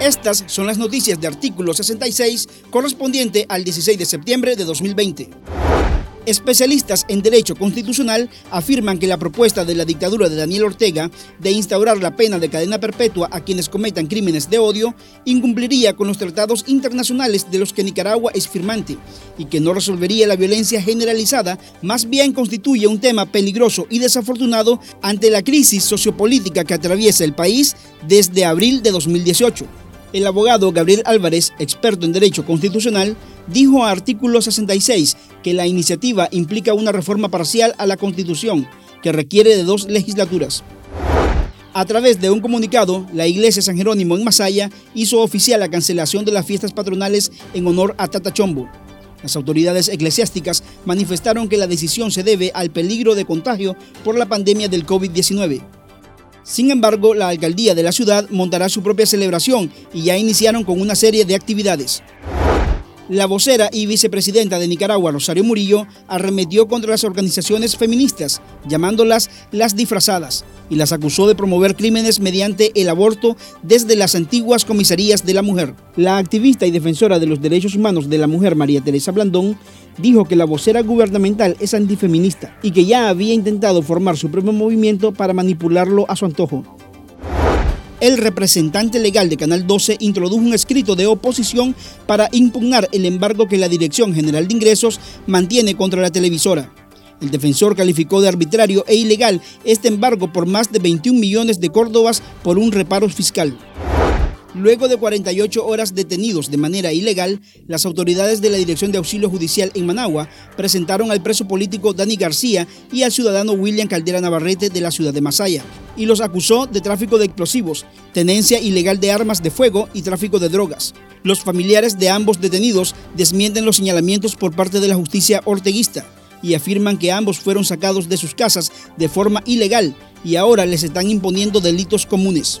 Estas son las noticias de artículo 66 correspondiente al 16 de septiembre de 2020. Especialistas en derecho constitucional afirman que la propuesta de la dictadura de Daniel Ortega de instaurar la pena de cadena perpetua a quienes cometan crímenes de odio incumpliría con los tratados internacionales de los que Nicaragua es firmante y que no resolvería la violencia generalizada, más bien constituye un tema peligroso y desafortunado ante la crisis sociopolítica que atraviesa el país desde abril de 2018. El abogado Gabriel Álvarez, experto en Derecho Constitucional, dijo a artículo 66 que la iniciativa implica una reforma parcial a la Constitución que requiere de dos legislaturas. A través de un comunicado, la Iglesia San Jerónimo en Masaya hizo oficial la cancelación de las fiestas patronales en honor a Tata Chombo. Las autoridades eclesiásticas manifestaron que la decisión se debe al peligro de contagio por la pandemia del COVID-19. Sin embargo, la alcaldía de la ciudad montará su propia celebración y ya iniciaron con una serie de actividades. La vocera y vicepresidenta de Nicaragua, Rosario Murillo, arremetió contra las organizaciones feministas, llamándolas las disfrazadas, y las acusó de promover crímenes mediante el aborto desde las antiguas comisarías de la mujer. La activista y defensora de los derechos humanos de la mujer, María Teresa Blandón, dijo que la vocera gubernamental es antifeminista y que ya había intentado formar su propio movimiento para manipularlo a su antojo el representante legal de Canal 12 introdujo un escrito de oposición para impugnar el embargo que la Dirección General de Ingresos mantiene contra la televisora. El defensor calificó de arbitrario e ilegal este embargo por más de 21 millones de córdobas por un reparo fiscal. Luego de 48 horas detenidos de manera ilegal, las autoridades de la Dirección de Auxilio Judicial en Managua presentaron al preso político Dani García y al ciudadano William Caldera Navarrete de la ciudad de Masaya y los acusó de tráfico de explosivos, tenencia ilegal de armas de fuego y tráfico de drogas. Los familiares de ambos detenidos desmienten los señalamientos por parte de la justicia orteguista y afirman que ambos fueron sacados de sus casas de forma ilegal y ahora les están imponiendo delitos comunes.